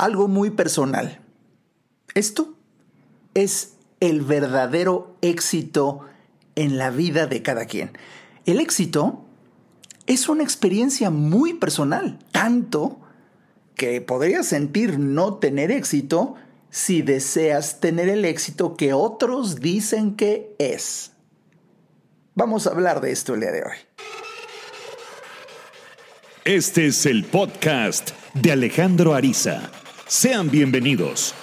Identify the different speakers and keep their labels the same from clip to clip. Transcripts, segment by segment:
Speaker 1: algo muy personal. Esto es el verdadero éxito en la vida de cada quien. El éxito es una experiencia muy personal, tanto que podrías sentir no tener éxito si deseas tener el éxito que otros dicen que es. Vamos a hablar de esto el día de hoy.
Speaker 2: Este es el podcast de Alejandro Ariza. Sean bienvenidos.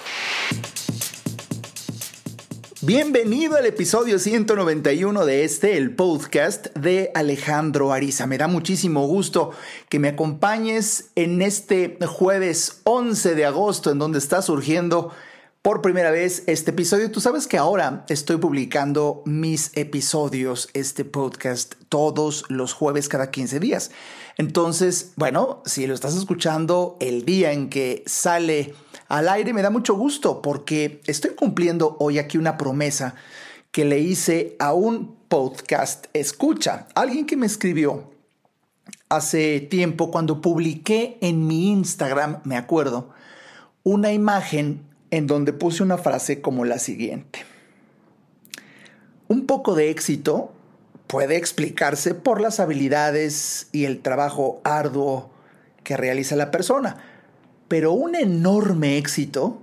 Speaker 1: Bienvenido al episodio 191 de este, el podcast de Alejandro Ariza. Me da muchísimo gusto que me acompañes en este jueves 11 de agosto, en donde está surgiendo por primera vez este episodio. Tú sabes que ahora estoy publicando mis episodios, este podcast, todos los jueves cada 15 días. Entonces, bueno, si lo estás escuchando el día en que sale al aire, me da mucho gusto porque estoy cumpliendo hoy aquí una promesa que le hice a un podcast escucha, alguien que me escribió hace tiempo cuando publiqué en mi Instagram, me acuerdo, una imagen en donde puse una frase como la siguiente. Un poco de éxito puede explicarse por las habilidades y el trabajo arduo que realiza la persona, pero un enorme éxito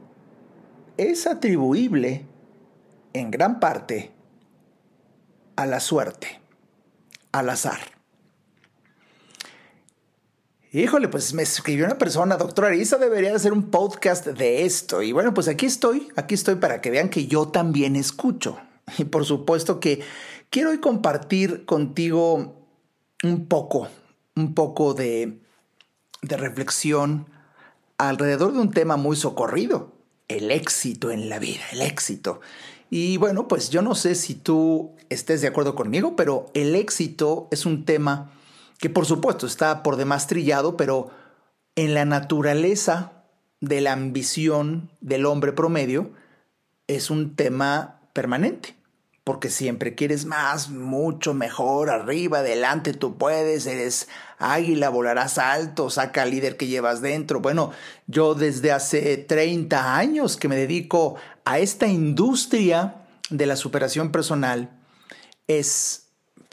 Speaker 1: es atribuible en gran parte a la suerte, al azar. Híjole, pues me escribió una persona, doctora Arisa, debería hacer un podcast de esto. Y bueno, pues aquí estoy, aquí estoy para que vean que yo también escucho. Y por supuesto que quiero hoy compartir contigo un poco, un poco de, de reflexión alrededor de un tema muy socorrido, el éxito en la vida, el éxito. Y bueno, pues yo no sé si tú estés de acuerdo conmigo, pero el éxito es un tema que por supuesto está por demás trillado, pero en la naturaleza de la ambición del hombre promedio es un tema permanente, porque siempre quieres más, mucho mejor, arriba, adelante, tú puedes, eres águila, volarás alto, saca al líder que llevas dentro. Bueno, yo desde hace 30 años que me dedico a esta industria de la superación personal, es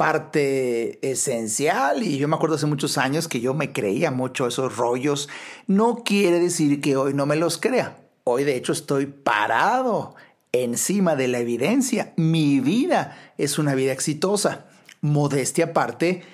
Speaker 1: parte esencial y yo me acuerdo hace muchos años que yo me creía mucho esos rollos. No quiere decir que hoy no me los crea. Hoy de hecho estoy parado encima de la evidencia. Mi vida es una vida exitosa, modestia aparte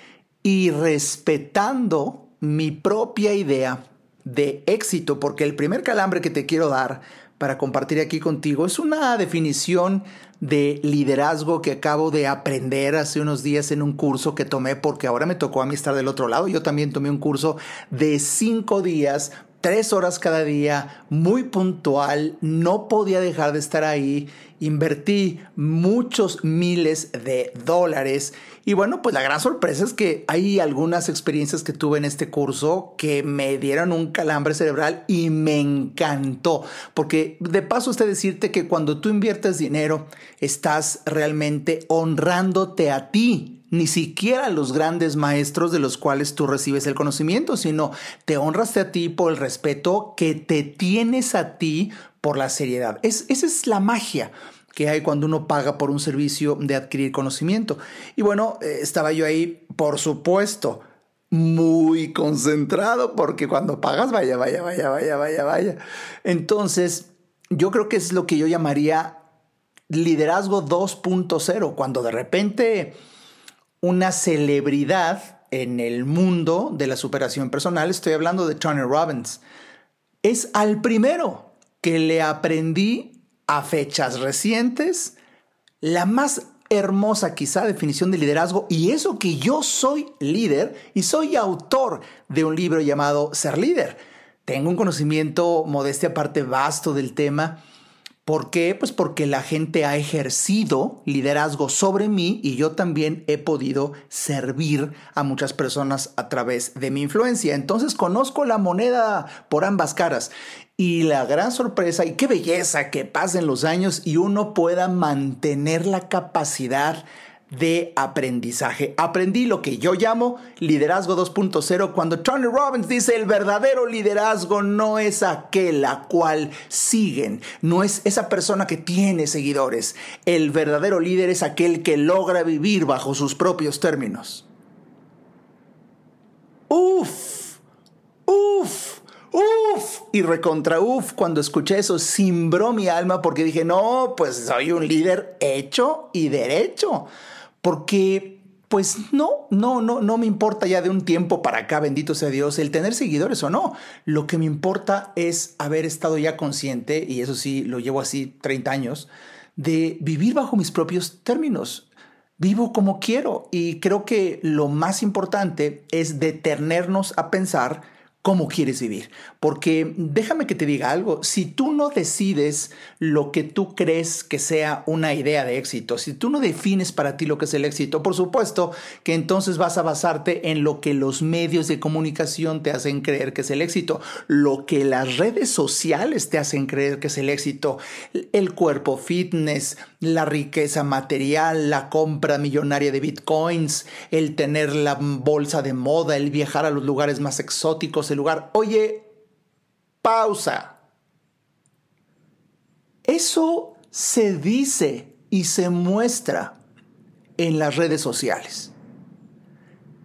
Speaker 1: y respetando mi propia idea de éxito, porque el primer calambre que te quiero dar para compartir aquí contigo es una definición de liderazgo que acabo de aprender hace unos días en un curso que tomé porque ahora me tocó a mí estar del otro lado. Yo también tomé un curso de cinco días tres horas cada día, muy puntual, no podía dejar de estar ahí, invertí muchos miles de dólares. Y bueno, pues la gran sorpresa es que hay algunas experiencias que tuve en este curso que me dieron un calambre cerebral y me encantó, porque de paso usted decirte que cuando tú inviertes dinero, estás realmente honrándote a ti, ni siquiera los grandes maestros de los cuales tú recibes el conocimiento, sino te honraste a ti por el respeto que te tienes a ti por la seriedad. Es, esa es la magia que hay cuando uno paga por un servicio de adquirir conocimiento. Y bueno, eh, estaba yo ahí, por supuesto, muy concentrado, porque cuando pagas, vaya, vaya, vaya, vaya, vaya, vaya. Entonces, yo creo que es lo que yo llamaría liderazgo 2.0, cuando de repente una celebridad en el mundo de la superación personal, estoy hablando de Tony Robbins, es al primero que le aprendí a fechas recientes la más hermosa quizá definición de liderazgo y eso que yo soy líder y soy autor de un libro llamado Ser líder. Tengo un conocimiento modestia aparte vasto del tema ¿Por qué? Pues porque la gente ha ejercido liderazgo sobre mí y yo también he podido servir a muchas personas a través de mi influencia. Entonces conozco la moneda por ambas caras. Y la gran sorpresa y qué belleza que pasen los años y uno pueda mantener la capacidad de aprendizaje. Aprendí lo que yo llamo liderazgo 2.0 cuando Tony Robbins dice el verdadero liderazgo no es aquel a cual siguen, no es esa persona que tiene seguidores. El verdadero líder es aquel que logra vivir bajo sus propios términos. Uf, uf. Uf, y recontra uf, cuando escuché eso, cimbró mi alma porque dije, no, pues soy un líder hecho y derecho. Porque, pues no, no, no, no me importa ya de un tiempo para acá, bendito sea Dios, el tener seguidores o no. Lo que me importa es haber estado ya consciente, y eso sí, lo llevo así 30 años, de vivir bajo mis propios términos. Vivo como quiero y creo que lo más importante es detenernos a pensar cómo quieres vivir. Porque déjame que te diga algo, si tú no decides lo que tú crees que sea una idea de éxito, si tú no defines para ti lo que es el éxito, por supuesto que entonces vas a basarte en lo que los medios de comunicación te hacen creer que es el éxito, lo que las redes sociales te hacen creer que es el éxito, el cuerpo fitness, la riqueza material, la compra millonaria de bitcoins, el tener la bolsa de moda, el viajar a los lugares más exóticos, lugar. Oye, pausa. Eso se dice y se muestra en las redes sociales.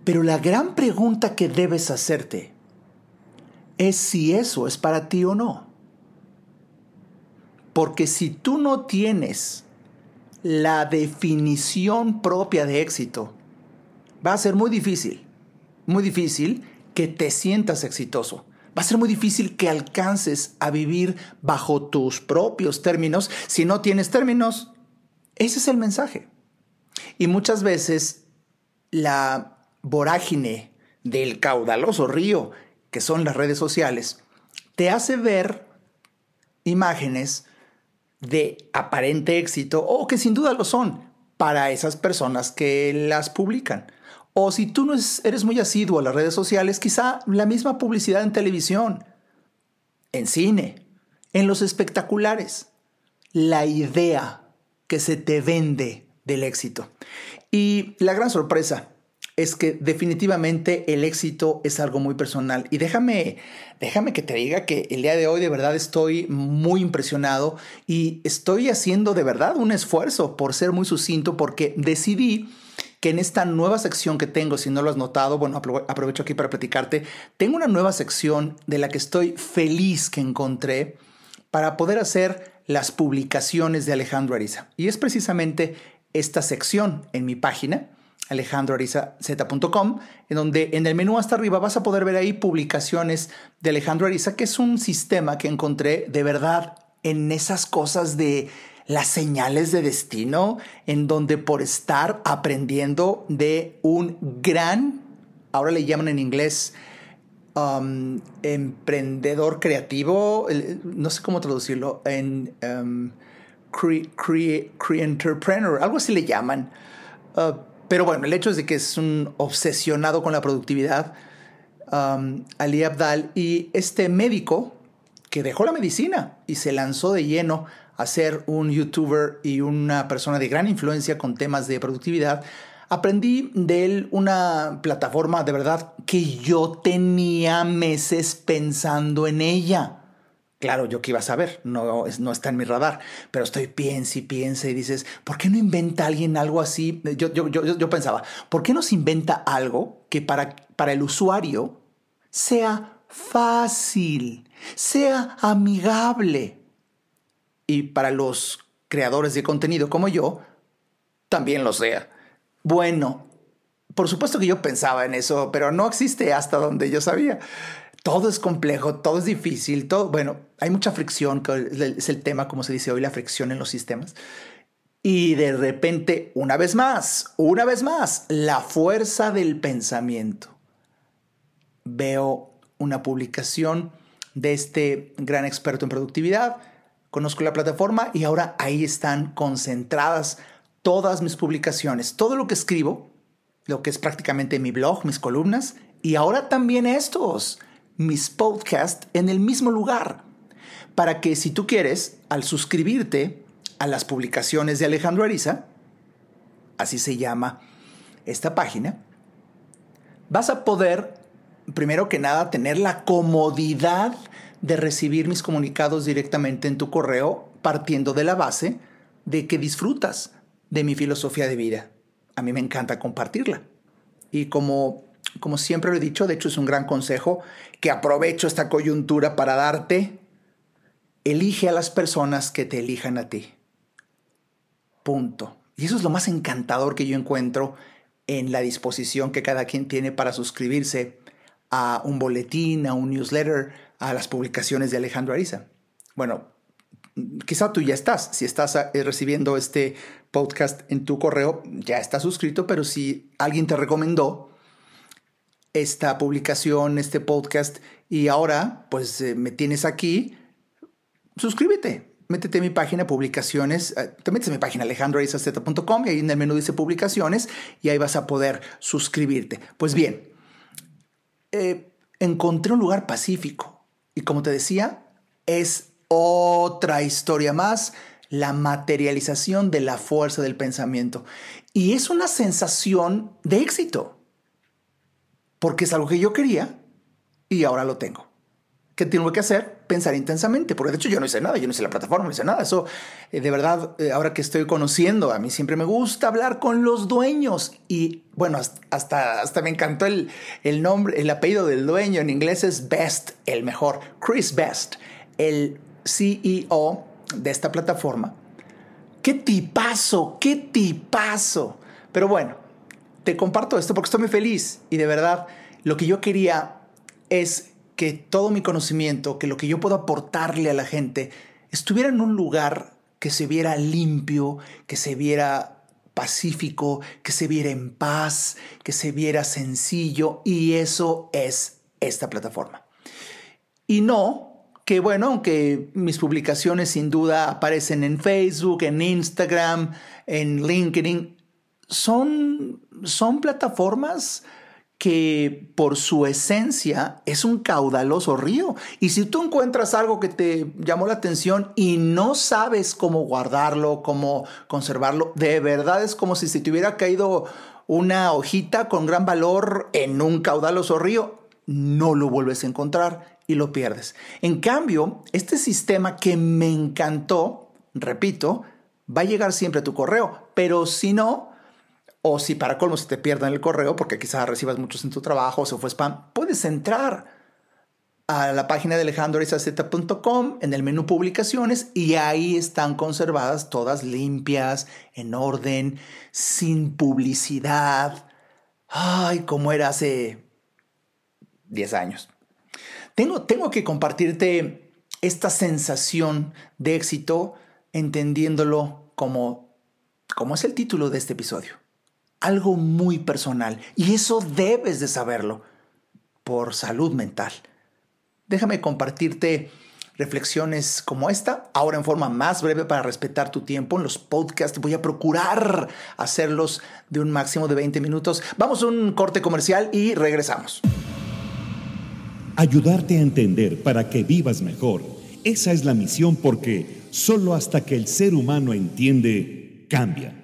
Speaker 1: Pero la gran pregunta que debes hacerte es si eso es para ti o no. Porque si tú no tienes la definición propia de éxito, va a ser muy difícil, muy difícil que te sientas exitoso. Va a ser muy difícil que alcances a vivir bajo tus propios términos si no tienes términos. Ese es el mensaje. Y muchas veces la vorágine del caudaloso río que son las redes sociales te hace ver imágenes de aparente éxito o que sin duda lo son para esas personas que las publican. O si tú no eres muy asiduo a las redes sociales, quizá la misma publicidad en televisión, en cine, en los espectaculares, la idea que se te vende del éxito. Y la gran sorpresa es que definitivamente el éxito es algo muy personal. Y déjame, déjame que te diga que el día de hoy de verdad estoy muy impresionado y estoy haciendo de verdad un esfuerzo por ser muy sucinto porque decidí que en esta nueva sección que tengo, si no lo has notado, bueno, aprovecho aquí para platicarte, tengo una nueva sección de la que estoy feliz que encontré para poder hacer las publicaciones de Alejandro Ariza. Y es precisamente esta sección en mi página, alejandroariza.com, en donde en el menú hasta arriba vas a poder ver ahí publicaciones de Alejandro Ariza, que es un sistema que encontré de verdad en esas cosas de las señales de destino, en donde por estar aprendiendo de un gran, ahora le llaman en inglés, um, emprendedor creativo, no sé cómo traducirlo, en um, entrepreneur, algo así le llaman. Uh, pero bueno, el hecho es de que es un obsesionado con la productividad, um, Ali Abdal, y este médico que dejó la medicina y se lanzó de lleno a ser un youtuber y una persona de gran influencia con temas de productividad, aprendí de él una plataforma de verdad que yo tenía meses pensando en ella. Claro, yo que iba a saber, no, no está en mi radar, pero estoy piensa y piensa y dices, ¿por qué no inventa alguien algo así? Yo, yo, yo, yo pensaba, ¿por qué no se inventa algo que para, para el usuario sea fácil, sea amigable? Y para los creadores de contenido como yo, también lo sea. Bueno, por supuesto que yo pensaba en eso, pero no existe hasta donde yo sabía. Todo es complejo, todo es difícil, todo, bueno, hay mucha fricción, que es el tema, como se dice hoy, la fricción en los sistemas. Y de repente, una vez más, una vez más, la fuerza del pensamiento. Veo una publicación de este gran experto en productividad, conozco la plataforma y ahora ahí están concentradas todas mis publicaciones, todo lo que escribo, lo que es prácticamente mi blog, mis columnas y ahora también estos, mis podcasts en el mismo lugar, para que si tú quieres, al suscribirte a las publicaciones de Alejandro Ariza, así se llama esta página, vas a poder, primero que nada, tener la comodidad de recibir mis comunicados directamente en tu correo, partiendo de la base de que disfrutas de mi filosofía de vida. A mí me encanta compartirla. Y como, como siempre lo he dicho, de hecho es un gran consejo que aprovecho esta coyuntura para darte, elige a las personas que te elijan a ti. Punto. Y eso es lo más encantador que yo encuentro en la disposición que cada quien tiene para suscribirse a un boletín, a un newsletter, a las publicaciones de Alejandro Ariza. Bueno, quizá tú ya estás, si estás eh, recibiendo este podcast en tu correo, ya estás suscrito, pero si alguien te recomendó esta publicación, este podcast, y ahora pues eh, me tienes aquí, suscríbete, métete a mi página publicaciones, eh, te metes a mi página alejandroarizazeta.com y ahí en el menú dice publicaciones y ahí vas a poder suscribirte. Pues bien, eh, encontré un lugar pacífico y como te decía, es otra historia más, la materialización de la fuerza del pensamiento. Y es una sensación de éxito, porque es algo que yo quería y ahora lo tengo. ¿Qué tengo que hacer? Pensar intensamente, porque de hecho yo no hice nada, yo no hice la plataforma, no hice nada. Eso, eh, de verdad, eh, ahora que estoy conociendo, a mí siempre me gusta hablar con los dueños. Y bueno, hasta, hasta me encantó el, el nombre, el apellido del dueño. En inglés es Best, el mejor. Chris Best, el CEO de esta plataforma. ¡Qué tipazo! ¡Qué tipazo! Pero bueno, te comparto esto porque estoy muy feliz y de verdad lo que yo quería es que todo mi conocimiento, que lo que yo puedo aportarle a la gente, estuviera en un lugar que se viera limpio, que se viera pacífico, que se viera en paz, que se viera sencillo y eso es esta plataforma. Y no que bueno, aunque mis publicaciones sin duda aparecen en Facebook, en Instagram, en LinkedIn, son, son plataformas que por su esencia es un caudaloso río. Y si tú encuentras algo que te llamó la atención y no sabes cómo guardarlo, cómo conservarlo, de verdad es como si se te hubiera caído una hojita con gran valor en un caudaloso río, no lo vuelves a encontrar y lo pierdes. En cambio, este sistema que me encantó, repito, va a llegar siempre a tu correo, pero si no, o si para colmo se te pierda el correo, porque quizás recibas muchos en tu trabajo o se fue spam, puedes entrar a la página de alejandroizaz.com en el menú publicaciones y ahí están conservadas todas limpias, en orden, sin publicidad. Ay, como era hace 10 años. Tengo, tengo que compartirte esta sensación de éxito entendiéndolo como, como es el título de este episodio algo muy personal y eso debes de saberlo por salud mental. Déjame compartirte reflexiones como esta, ahora en forma más breve para respetar tu tiempo. En los podcasts voy a procurar hacerlos de un máximo de 20 minutos. Vamos a un corte comercial y regresamos.
Speaker 2: Ayudarte a entender para que vivas mejor. Esa es la misión porque solo hasta que el ser humano entiende, cambia.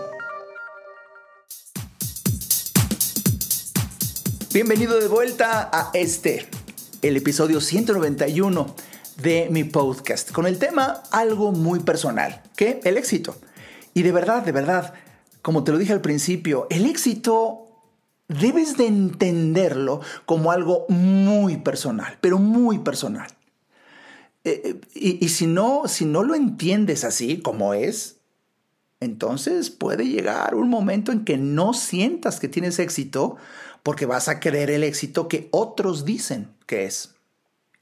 Speaker 1: Bienvenido de vuelta a este, el episodio 191 de mi podcast, con el tema algo muy personal, que el éxito. Y de verdad, de verdad, como te lo dije al principio, el éxito debes de entenderlo como algo muy personal, pero muy personal. Eh, eh, y, y si, no, si no lo entiendes así como es, entonces puede llegar un momento en que no sientas que tienes éxito porque vas a querer el éxito que otros dicen que es.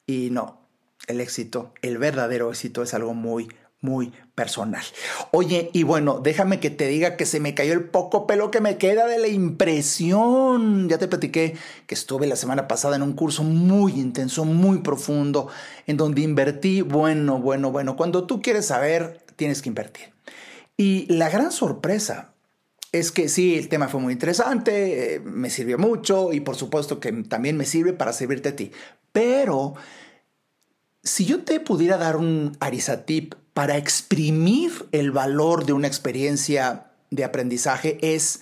Speaker 1: Y no, el éxito, el verdadero éxito es algo muy, muy personal. Oye, y bueno, déjame que te diga que se me cayó el poco pelo que me queda de la impresión. Ya te platiqué que estuve la semana pasada en un curso muy intenso, muy profundo, en donde invertí, bueno, bueno, bueno, cuando tú quieres saber, tienes que invertir. Y la gran sorpresa es que sí, el tema fue muy interesante, eh, me sirvió mucho y por supuesto que también me sirve para servirte a ti. Pero si yo te pudiera dar un Arisatip para exprimir el valor de una experiencia de aprendizaje es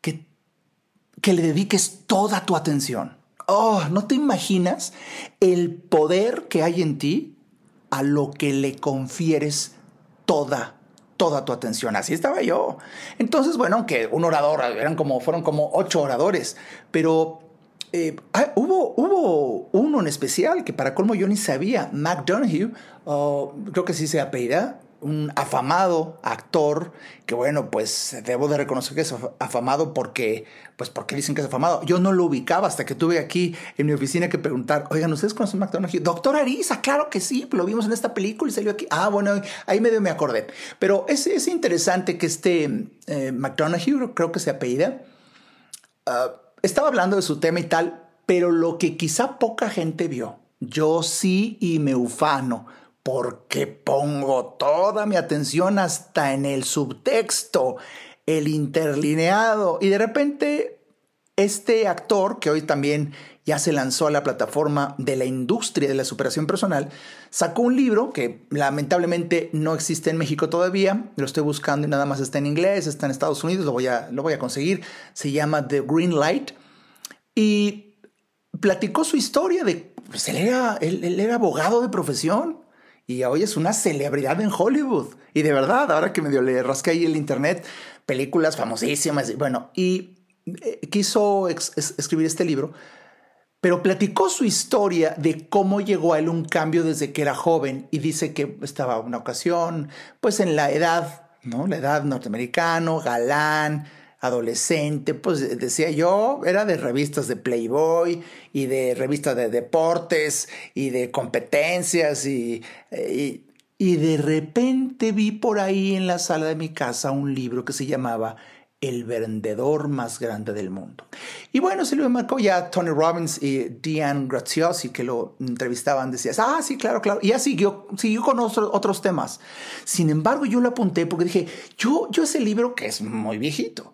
Speaker 1: que, que le dediques toda tu atención. Oh, no te imaginas el poder que hay en ti a lo que le confieres toda toda tu atención. Así estaba yo. Entonces, bueno, aunque un orador, eran como, fueron como ocho oradores, pero eh, ah, hubo, hubo uno en especial que para colmo yo ni sabía, Mac Donahue, creo que sí se apellida, un afamado actor que bueno, pues debo de reconocer que es afamado porque, pues porque dicen que es afamado. Yo no lo ubicaba hasta que tuve aquí en mi oficina que preguntar, oigan, ¿ustedes conocen a McDonald's? Doctor Arisa, claro que sí, lo vimos en esta película y salió aquí. Ah, bueno, ahí medio me acordé. Pero es, es interesante que este eh, McDonald's, creo que se apellida, uh, estaba hablando de su tema y tal, pero lo que quizá poca gente vio, yo sí y me ufano porque pongo toda mi atención hasta en el subtexto, el interlineado, y de repente este actor, que hoy también ya se lanzó a la plataforma de la industria de la superación personal, sacó un libro que lamentablemente no existe en México todavía, lo estoy buscando y nada más está en inglés, está en Estados Unidos, lo voy a, lo voy a conseguir, se llama The Green Light, y platicó su historia de, pues él él era abogado de profesión, y hoy es una celebridad en Hollywood. Y de verdad, ahora que medio le rasqué ahí el internet, películas famosísimas. Bueno, y eh, quiso escribir este libro, pero platicó su historia de cómo llegó a él un cambio desde que era joven y dice que estaba una ocasión, pues en la edad, ¿no? La edad norteamericano, galán, adolescente, pues decía yo, era de revistas de Playboy y de revistas de deportes y de competencias y, y, y, de repente vi por ahí en la sala de mi casa un libro que se llamaba El vendedor más grande del mundo. Y bueno, se lo marcó ya Tony Robbins y Diane Graziosi que lo entrevistaban, decías, ah, sí, claro, claro. Y ya siguió, con otros temas. Sin embargo, yo lo apunté porque dije, yo, yo ese libro que es muy viejito,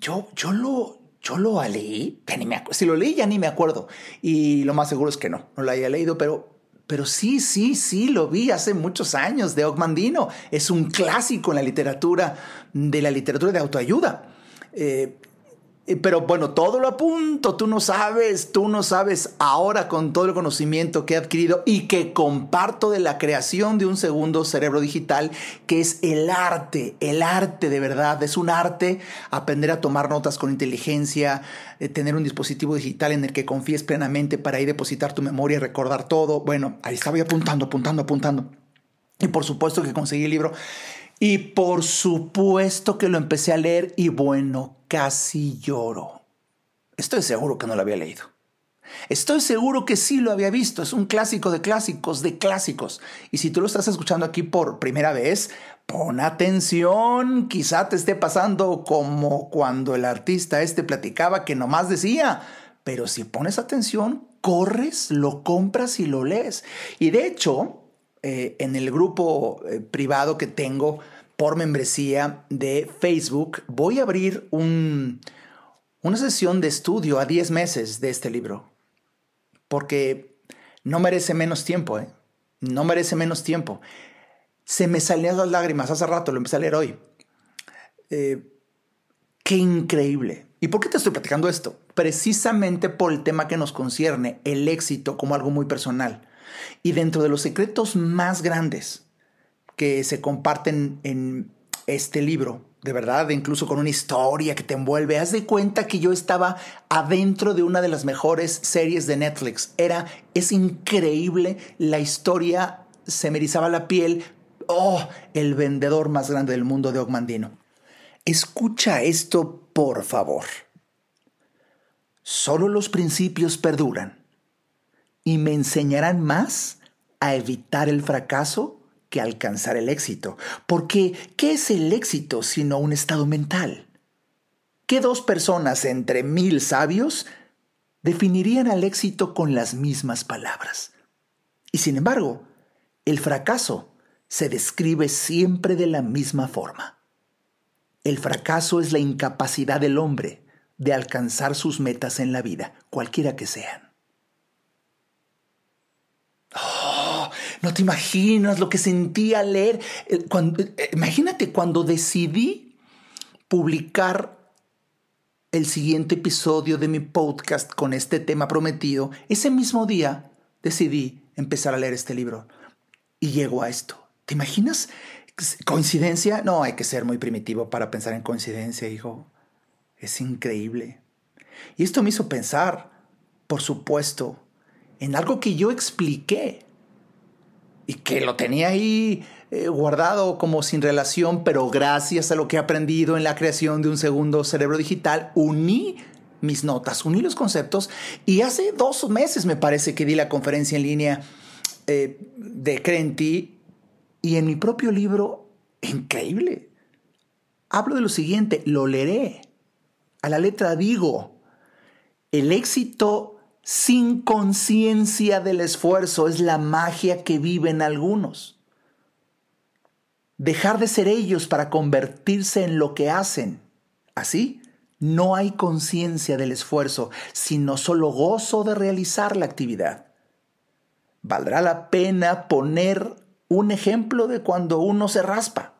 Speaker 1: yo, yo lo, yo lo leí, ni me si lo leí ya ni me acuerdo. Y lo más seguro es que no, no lo haya leído, pero, pero sí, sí, sí, lo vi hace muchos años de Ogmandino. Es un clásico en la literatura, de la literatura de autoayuda. Eh, pero bueno, todo lo apunto, tú no sabes, tú no sabes ahora con todo el conocimiento que he adquirido y que comparto de la creación de un segundo cerebro digital, que es el arte, el arte de verdad, es un arte aprender a tomar notas con inteligencia, eh, tener un dispositivo digital en el que confíes plenamente para ir depositar tu memoria y recordar todo. Bueno, ahí estaba apuntando, apuntando, apuntando. Y por supuesto que conseguí el libro. Y por supuesto que lo empecé a leer y bueno, casi lloro. Estoy seguro que no lo había leído. Estoy seguro que sí lo había visto. Es un clásico de clásicos, de clásicos. Y si tú lo estás escuchando aquí por primera vez, pon atención. Quizá te esté pasando como cuando el artista este platicaba que nomás decía. Pero si pones atención, corres, lo compras y lo lees. Y de hecho, eh, en el grupo eh, privado que tengo por membresía de Facebook, voy a abrir un, una sesión de estudio a 10 meses de este libro. Porque no merece menos tiempo, ¿eh? No merece menos tiempo. Se me salían las lágrimas hace rato, lo empecé a leer hoy. qué increíble. ¿Y por qué te estoy platicando esto? Precisamente por el tema que nos concierne, el éxito como algo muy personal. Y dentro de los secretos más grandes que se comparten en este libro de verdad, incluso con una historia que te envuelve. Haz de cuenta que yo estaba adentro de una de las mejores series de Netflix. Era, es increíble, la historia se me erizaba la piel. Oh, el vendedor más grande del mundo de Ogmandino. Escucha esto, por favor. Solo los principios perduran y me enseñarán más a evitar el fracaso que alcanzar el éxito. Porque, ¿qué es el éxito sino un estado mental? ¿Qué dos personas entre mil sabios definirían al éxito con las mismas palabras? Y sin embargo, el fracaso se describe siempre de la misma forma. El fracaso es la incapacidad del hombre de alcanzar sus metas en la vida, cualquiera que sean. Oh, no te imaginas lo que sentí al leer. Eh, eh, imagínate cuando decidí publicar el siguiente episodio de mi podcast con este tema prometido, ese mismo día decidí empezar a leer este libro y llego a esto. ¿Te imaginas? ¿Coincidencia? No, hay que ser muy primitivo para pensar en coincidencia, hijo. Es increíble. Y esto me hizo pensar, por supuesto, en algo que yo expliqué y que lo tenía ahí eh, guardado como sin relación, pero gracias a lo que he aprendido en la creación de un segundo cerebro digital, uní mis notas, uní los conceptos y hace dos meses me parece que di la conferencia en línea eh, de Crenti y en mi propio libro, increíble, hablo de lo siguiente, lo leeré. A la letra digo, el éxito sin conciencia del esfuerzo es la magia que viven algunos. Dejar de ser ellos para convertirse en lo que hacen. Así, no hay conciencia del esfuerzo, sino solo gozo de realizar la actividad. Valdrá la pena poner un ejemplo de cuando uno se raspa.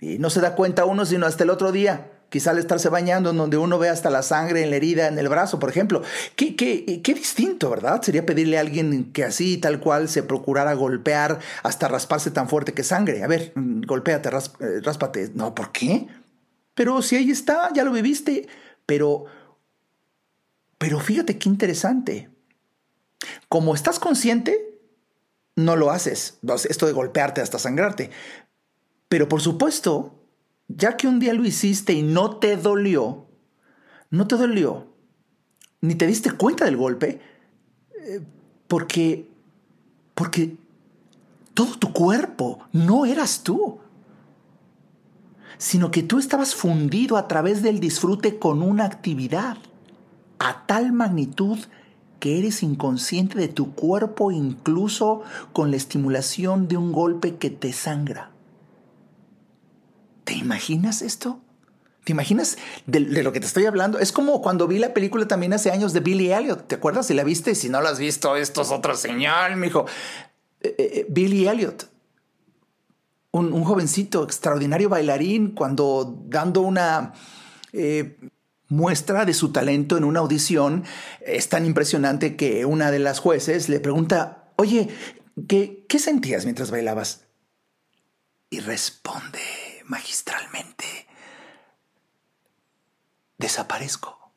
Speaker 1: Y no se da cuenta uno sino hasta el otro día quizá al estarse bañando, en donde uno ve hasta la sangre en la herida en el brazo, por ejemplo. Qué, qué, qué distinto, ¿verdad? Sería pedirle a alguien que así, tal cual, se procurara golpear hasta rasparse tan fuerte que sangre. A ver, golpéate, eh, ráspate. No, ¿por qué? Pero si ahí está, ya lo viviste. Pero, pero fíjate qué interesante. Como estás consciente, no lo haces. Esto de golpearte hasta sangrarte. Pero por supuesto, ya que un día lo hiciste y no te dolió, no te dolió, ni te diste cuenta del golpe, eh, porque, porque todo tu cuerpo no eras tú, sino que tú estabas fundido a través del disfrute con una actividad a tal magnitud que eres inconsciente de tu cuerpo incluso con la estimulación de un golpe que te sangra. ¿Te imaginas esto? ¿Te imaginas de, lo que te estoy hablando? Es como cuando vi la película también hace años de Billy Elliot. ¿Te acuerdas? Si la viste, si no la has visto, esto es otra señal, mijo. Eh, eh, eh, Billy Elliot, un, jovencito extraordinario bailarín, cuando dando una muestra de su talento en una audición, es tan impresionante que una de las jueces le pregunta, oye, ¿qué, qué sentías mientras bailabas? Y responde magistralmente. Desaparezco.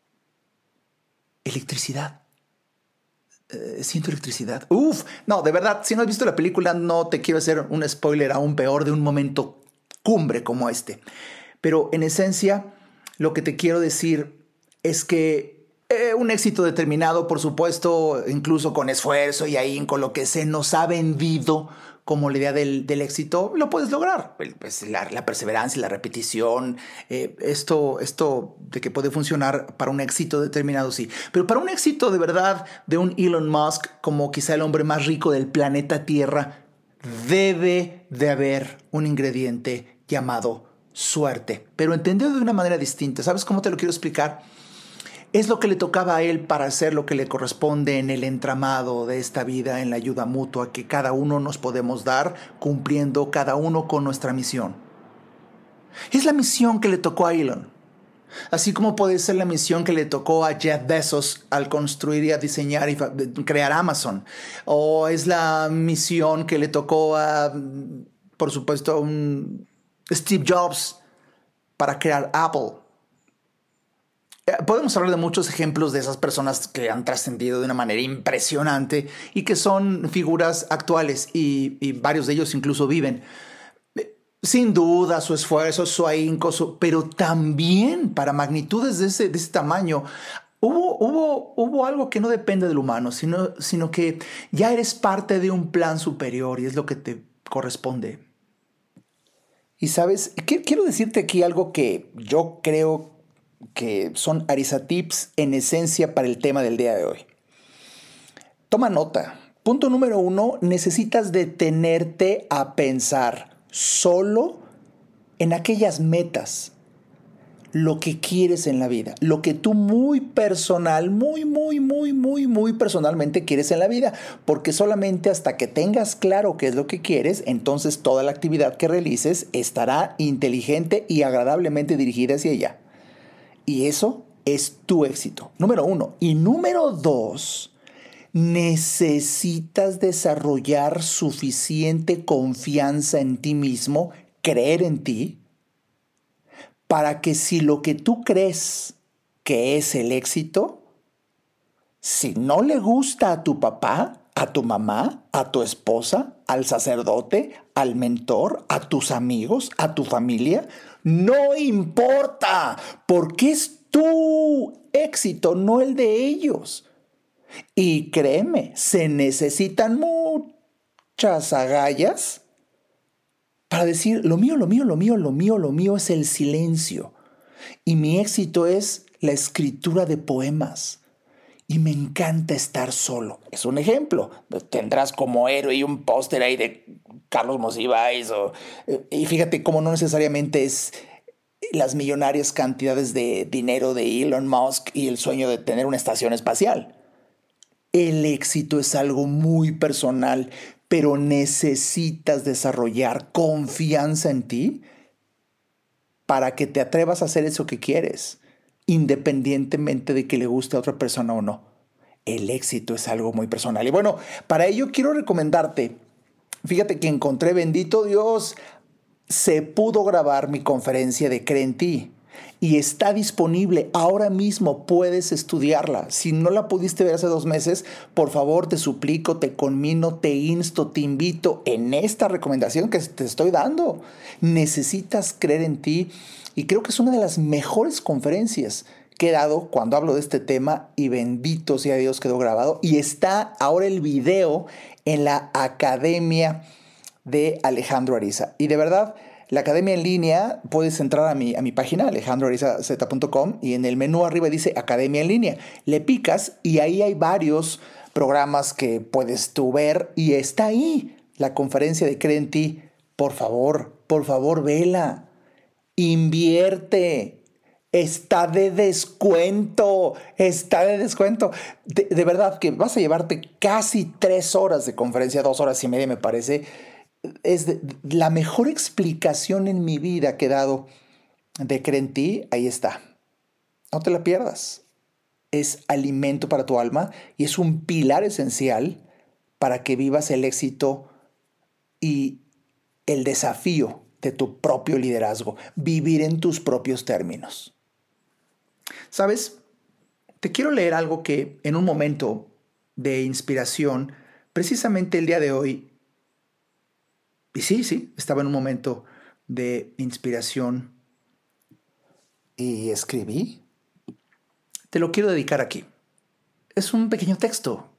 Speaker 1: Electricidad. Eh, siento electricidad. Uf, no, de verdad, si no has visto la película, no te quiero hacer un spoiler aún peor de un momento cumbre como este. Pero en esencia, lo que te quiero decir es que eh, un éxito determinado, por supuesto, incluso con esfuerzo y ahí con lo que se nos ha vendido como la idea del, éxito, lo puedes lograr. Pues la, perseverancia, la repetición, eh, esto, esto de que puede funcionar para un éxito determinado, sí. Pero para un éxito de verdad de un Elon Musk, como quizá el hombre más rico del planeta Tierra, debe de haber un ingrediente llamado suerte, pero entendido de una manera distinta. ¿Sabes cómo te lo quiero explicar? Es lo que le tocaba a él para hacer lo que le corresponde en el entramado de esta vida, en la ayuda mutua que cada uno nos podemos dar, cumpliendo cada uno con nuestra misión. Es la misión que le tocó a Elon. Así como puede ser la misión que le tocó a Jeff Bezos al construir y a diseñar y crear Amazon. O es la misión que le tocó a, por supuesto, a un Steve Jobs para crear Apple. Eh, podemos hablar de muchos ejemplos de esas personas que han trascendido de una manera impresionante y que son figuras actuales y, varios de ellos incluso viven. Eh, sin duda, su esfuerzo, su ahínco, pero también para magnitudes de ese, de ese tamaño Hubo, hubo, hubo, algo que no depende del humano, sino, sino que ya eres parte de un plan superior y es lo que te corresponde. Y sabes, quiero decirte aquí algo que yo creo que son Arisa Tips en esencia para el tema del día de hoy. Toma nota. Punto número uno, necesitas detenerte a pensar solo en aquellas metas, lo que quieres en la vida, lo que tú muy personal, muy, muy, muy, muy, muy personalmente quieres en la vida, porque solamente hasta que tengas claro qué es lo que quieres, entonces toda la actividad que realices estará inteligente y agradablemente dirigida hacia ella. Y eso es tu éxito, número uno. Y número dos, necesitas desarrollar suficiente confianza en ti mismo, creer en ti, para que si lo que tú crees que es el éxito, si no le gusta a tu papá, a tu mamá, a tu esposa, al sacerdote, al mentor, a tus amigos, a tu familia, no importa, porque es tu éxito, no el de ellos. Y créeme, se necesitan muchas agallas para decir, lo mío, lo mío, lo mío, lo mío, lo mío es el silencio. Y mi éxito es la escritura de poemas. Y me encanta estar solo. Es un ejemplo. Tendrás como héroe y un póster ahí de Carlos Monsiváis. y fíjate cómo no necesariamente es las millonarias cantidades de dinero de Elon Musk y el sueño de tener una estación espacial. El éxito es algo muy personal, pero necesitas desarrollar confianza en ti para que te atrevas a hacer eso que quieres, independientemente de que le guste a otra persona o no. El éxito es algo muy personal. Y bueno, para ello quiero recomendarte, fíjate que encontré, bendito Dios, se pudo grabar mi conferencia de Cree en ti y está disponible ahora mismo, puedes estudiarla. Si no la pudiste ver hace dos meses, por favor te suplico, te conmino, te insto, te invito en esta recomendación que te estoy dando. Necesitas creer en ti y creo que es una de las mejores conferencias que he dado cuando hablo de este tema y bendito sea Dios quedó grabado y está ahora el video en la academia de Alejandro Ariza. Y de verdad, la academia en línea, puedes entrar a mi, a mi página, alejandroarizaz.com, y en el menú arriba dice Academia en línea. Le picas y ahí hay varios programas que puedes tú ver y está ahí la conferencia de Cree ti. Por favor, por favor, vela. Invierte. Está de descuento, está de descuento. De, de verdad que vas a llevarte casi tres horas de conferencia, dos horas y media me parece es la mejor explicación en mi vida que he dado de creer en ti, ahí está. No te la pierdas. Es alimento para tu alma y es un pilar esencial para que vivas el éxito y el desafío de tu propio liderazgo, vivir en tus propios términos. ¿Sabes? Te quiero leer algo que en un momento de inspiración, precisamente el día de hoy, y sí, sí, estaba en un momento de inspiración y escribí. Te lo quiero dedicar aquí. Es un pequeño texto.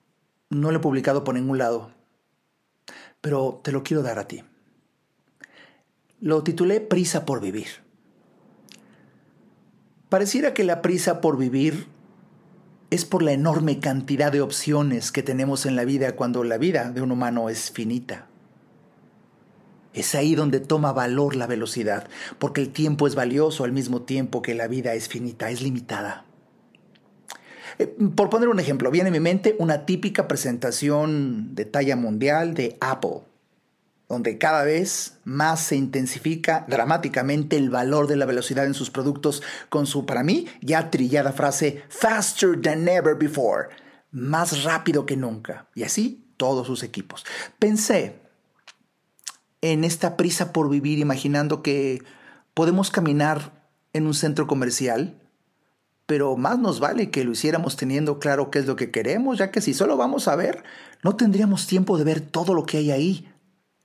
Speaker 1: No lo he publicado por ningún lado. Pero te lo quiero dar a ti. Lo titulé Prisa por vivir. Pareciera que la prisa por vivir es por la enorme cantidad de opciones que tenemos en la vida cuando la vida de un humano es finita. Es ahí donde toma valor la velocidad, porque el tiempo es valioso al mismo tiempo que la vida es finita, es limitada. Eh, por poner un ejemplo, viene a mi mente una típica presentación de talla mundial de Apple, donde cada vez más se intensifica dramáticamente el valor de la velocidad en sus productos con su, para mí, ya trillada frase, faster than ever before, más rápido que nunca, y así todos sus equipos. Pensé, en esta prisa por vivir, imaginando que podemos caminar en un centro comercial, pero más nos vale que lo hiciéramos teniendo claro qué es lo que queremos, ya que si solo vamos a ver, no tendríamos tiempo de ver todo lo que hay ahí.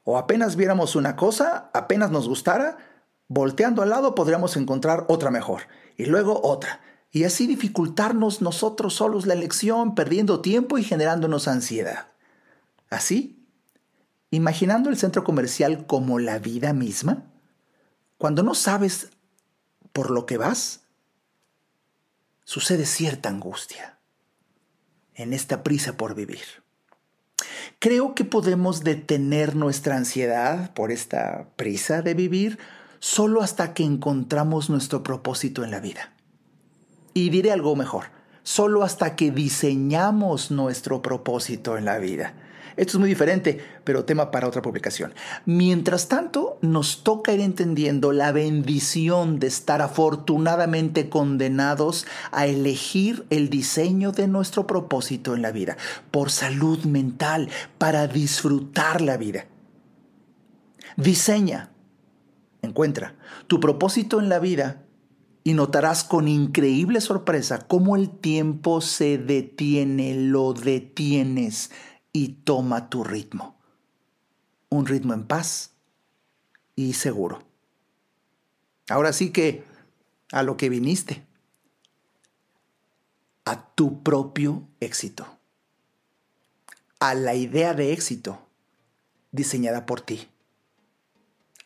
Speaker 1: O apenas viéramos una cosa, apenas nos gustara, volteando al lado podríamos encontrar otra mejor, y luego otra, y así dificultarnos nosotros solos la elección, perdiendo tiempo y generándonos ansiedad. Así, imaginando el centro comercial como la vida misma, cuando no sabes por lo que vas, sucede cierta angustia en esta prisa por vivir. Creo que podemos detener nuestra ansiedad por esta prisa de vivir solo hasta que encontramos nuestro propósito en la vida. Y diré algo mejor, solo hasta que diseñamos nuestro propósito en la vida. Esto es muy diferente, pero tema para otra publicación. Mientras tanto, nos toca ir entendiendo la bendición de estar afortunadamente condenados a elegir el diseño de nuestro propósito en la vida, por salud mental, para disfrutar la vida. Diseña, encuentra tu propósito en la vida y notarás con increíble sorpresa cómo el tiempo se detiene, lo detienes y toma tu ritmo. Un ritmo en paz y seguro. Ahora sí que a lo que viniste, a tu propio éxito, a la idea de éxito diseñada por ti,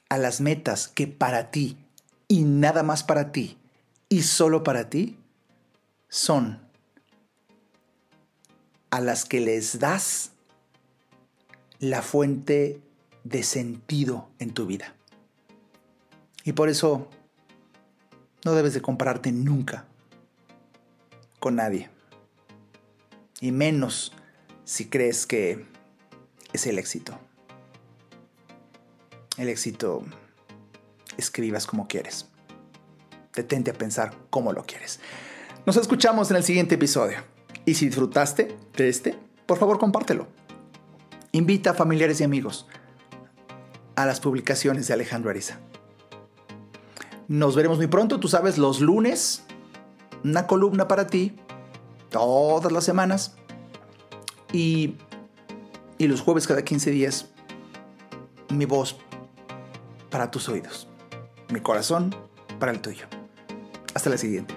Speaker 1: a las metas que para ti y nada más para ti y solo para ti son a las que les das la fuente de sentido en tu vida. Y por eso no debes de compararte nunca con nadie. Y menos si crees que es el éxito. El éxito escribas como quieres detente a pensar cómo lo quieres. Nos escuchamos en el siguiente episodio. Y si disfrutaste de este, por favor compártelo. Invita a familiares y amigos a las publicaciones de Alejandro Ariza. Nos veremos muy pronto, tú sabes, los lunes, una columna para ti, todas las semanas. Y, y los jueves cada 15 días, mi voz para tus oídos, mi corazón para el tuyo. Hasta la siguiente.